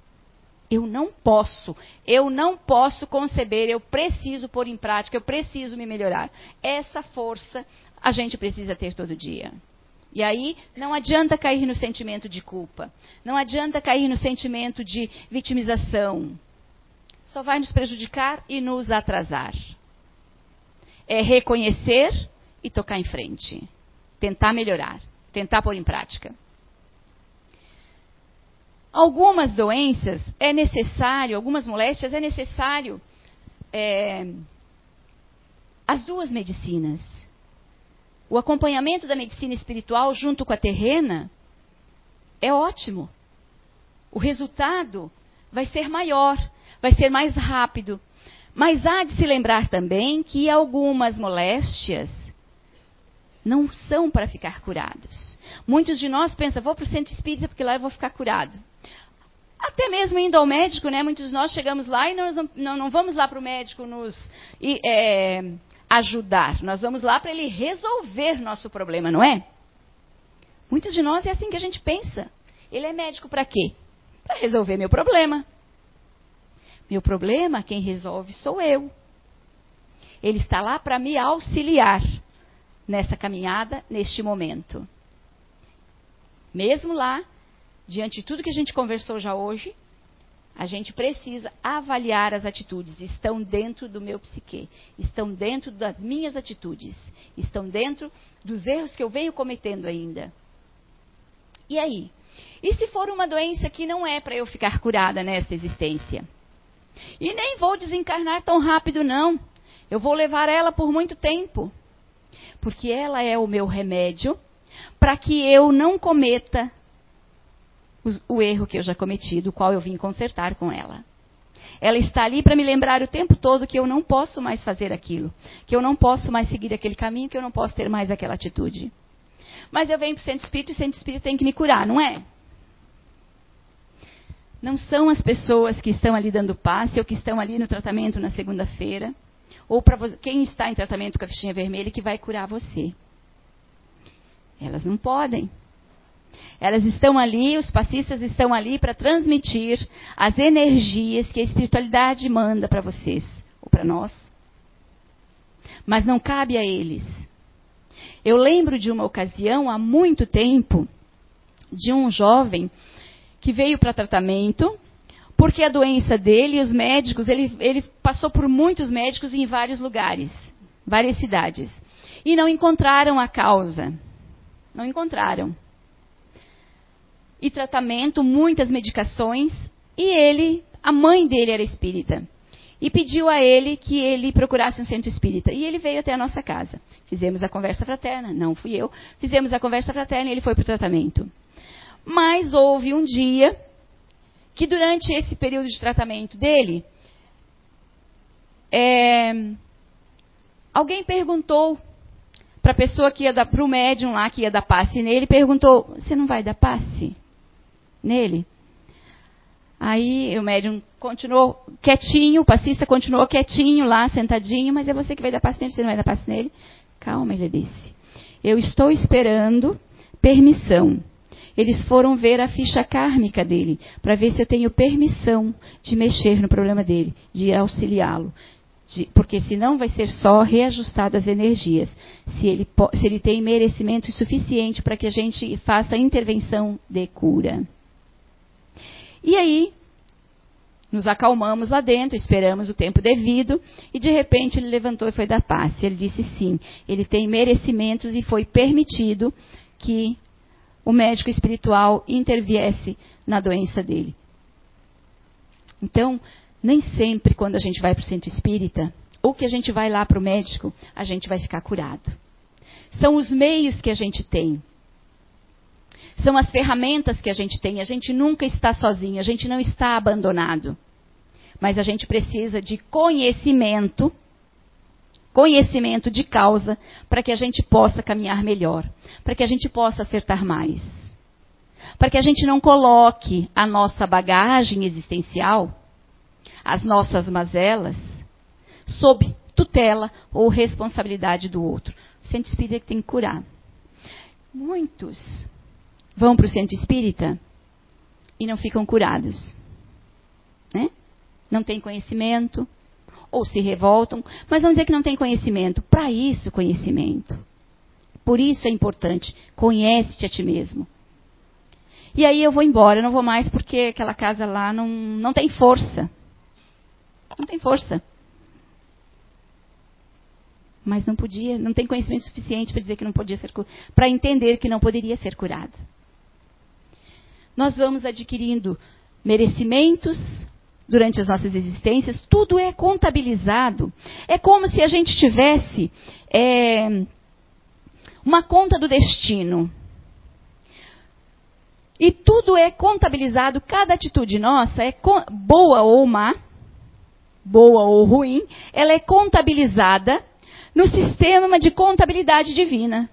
Eu não posso, eu não posso conceber, eu preciso pôr em prática, eu preciso me melhorar. Essa força a gente precisa ter todo dia. E aí não adianta cair no sentimento de culpa, não adianta cair no sentimento de vitimização. Só vai nos prejudicar e nos atrasar. É reconhecer e tocar em frente. Tentar melhorar, tentar pôr em prática. Algumas doenças é necessário, algumas moléstias é necessário é, as duas medicinas o acompanhamento da medicina espiritual junto com a terrena é ótimo. O resultado vai ser maior, vai ser mais rápido. Mas há de se lembrar também que algumas moléstias não são para ficar curadas. Muitos de nós pensam, vou para o centro espírita porque lá eu vou ficar curado. Até mesmo indo ao médico, né? Muitos de nós chegamos lá e nós não, não, não vamos lá para o médico nos é, ajudar. Nós vamos lá para ele resolver nosso problema, não é? Muitos de nós é assim que a gente pensa. Ele é médico para quê? Para resolver meu problema. Meu problema, quem resolve sou eu. Ele está lá para me auxiliar nessa caminhada, neste momento. Mesmo lá, diante de tudo que a gente conversou já hoje, a gente precisa avaliar as atitudes. Estão dentro do meu psique, estão dentro das minhas atitudes, estão dentro dos erros que eu venho cometendo ainda. E aí? E se for uma doença que não é para eu ficar curada nesta existência? E nem vou desencarnar tão rápido, não. Eu vou levar ela por muito tempo. Porque ela é o meu remédio para que eu não cometa o erro que eu já cometi, do qual eu vim consertar com ela. Ela está ali para me lembrar o tempo todo que eu não posso mais fazer aquilo, que eu não posso mais seguir aquele caminho, que eu não posso ter mais aquela atitude. Mas eu venho para o centro espírita e o centro espírita tem que me curar, não é? Não são as pessoas que estão ali dando passe ou que estão ali no tratamento na segunda-feira, ou para quem está em tratamento com a fichinha vermelha que vai curar você. Elas não podem. Elas estão ali, os passistas estão ali para transmitir as energias que a espiritualidade manda para vocês, ou para nós. Mas não cabe a eles. Eu lembro de uma ocasião, há muito tempo, de um jovem que veio para tratamento, porque a doença dele, os médicos, ele, ele passou por muitos médicos em vários lugares, várias cidades, e não encontraram a causa. Não encontraram e tratamento, muitas medicações, e ele, a mãe dele era espírita. E pediu a ele que ele procurasse um centro espírita. E ele veio até a nossa casa. Fizemos a conversa fraterna, não fui eu. Fizemos a conversa fraterna e ele foi para o tratamento. Mas houve um dia que durante esse período de tratamento dele, é, alguém perguntou para a pessoa que ia dar, para o médium lá que ia dar passe nele, perguntou: Você não vai dar passe? Nele. Aí o médium continuou quietinho, o passista continuou quietinho lá, sentadinho, mas é você que vai dar passe nele, você não vai dar passe nele? Calma, ele disse. Eu estou esperando permissão. Eles foram ver a ficha kármica dele, para ver se eu tenho permissão de mexer no problema dele, de auxiliá-lo. porque senão vai ser só reajustar as energias. Se ele, se ele tem merecimento suficiente para que a gente faça intervenção de cura. E aí, nos acalmamos lá dentro, esperamos o tempo devido, e de repente ele levantou e foi dar passe. Ele disse sim, ele tem merecimentos e foi permitido que o médico espiritual interviesse na doença dele. Então, nem sempre quando a gente vai para o centro espírita, ou que a gente vai lá para o médico, a gente vai ficar curado. São os meios que a gente tem. São as ferramentas que a gente tem. A gente nunca está sozinho, a gente não está abandonado. Mas a gente precisa de conhecimento, conhecimento de causa, para que a gente possa caminhar melhor, para que a gente possa acertar mais. Para que a gente não coloque a nossa bagagem existencial, as nossas mazelas, sob tutela ou responsabilidade do outro. O centro espírita tem que curar. Muitos vão para o centro espírita e não ficam curados. Né? Não têm conhecimento, ou se revoltam, mas vamos dizer que não têm conhecimento. Para isso, conhecimento. Por isso é importante. Conhece-te a ti mesmo. E aí eu vou embora, eu não vou mais porque aquela casa lá não, não tem força. Não tem força. Mas não podia, não tem conhecimento suficiente para dizer que não podia ser para entender que não poderia ser curado nós vamos adquirindo merecimentos durante as nossas existências, tudo é contabilizado. É como se a gente tivesse é, uma conta do destino. E tudo é contabilizado, cada atitude nossa é boa ou má, boa ou ruim, ela é contabilizada no sistema de contabilidade divina.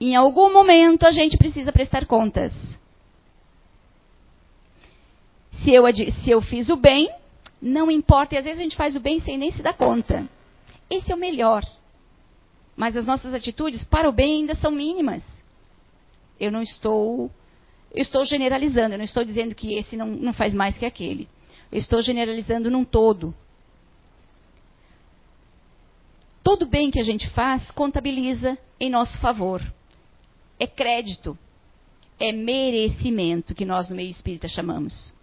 Em algum momento a gente precisa prestar contas. Se eu, se eu fiz o bem, não importa, e às vezes a gente faz o bem sem nem se dar conta. Esse é o melhor. Mas as nossas atitudes para o bem ainda são mínimas. Eu não estou. Eu estou generalizando, eu não estou dizendo que esse não, não faz mais que aquele. Eu estou generalizando num todo. Todo bem que a gente faz contabiliza em nosso favor é crédito, é merecimento, que nós no meio espírita chamamos.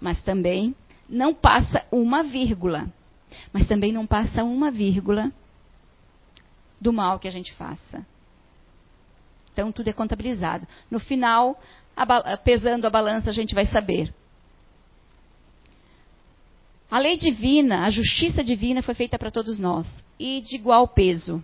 Mas também não passa uma vírgula. Mas também não passa uma vírgula do mal que a gente faça. Então tudo é contabilizado. No final, a, pesando a balança, a gente vai saber. A lei divina, a justiça divina foi feita para todos nós e de igual peso.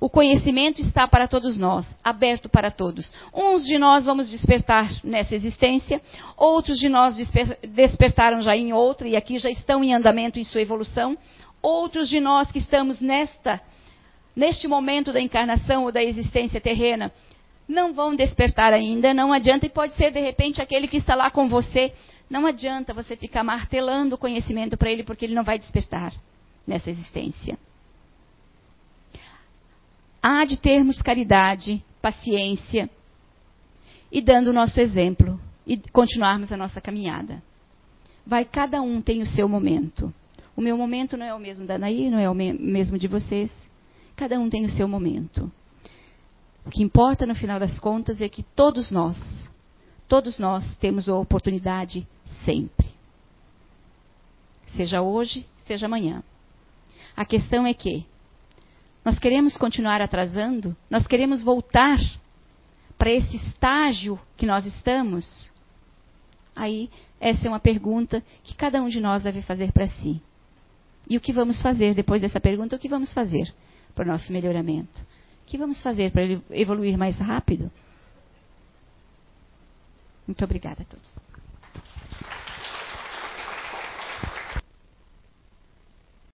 O conhecimento está para todos nós, aberto para todos. Uns de nós vamos despertar nessa existência, outros de nós desper despertaram já em outra e aqui já estão em andamento em sua evolução. Outros de nós que estamos nesta, neste momento da encarnação ou da existência terrena, não vão despertar ainda, não adianta, e pode ser de repente aquele que está lá com você. Não adianta você ficar martelando o conhecimento para ele, porque ele não vai despertar nessa existência há de termos caridade, paciência e dando o nosso exemplo e continuarmos a nossa caminhada. Vai, cada um tem o seu momento. O meu momento não é o mesmo da Naí, não é o mesmo de vocês. Cada um tem o seu momento. O que importa no final das contas é que todos nós, todos nós temos a oportunidade sempre. Seja hoje, seja amanhã. A questão é que nós queremos continuar atrasando? Nós queremos voltar para esse estágio que nós estamos? Aí, essa é uma pergunta que cada um de nós deve fazer para si. E o que vamos fazer depois dessa pergunta? O que vamos fazer para o nosso melhoramento? O que vamos fazer para evoluir mais rápido? Muito obrigada a todos.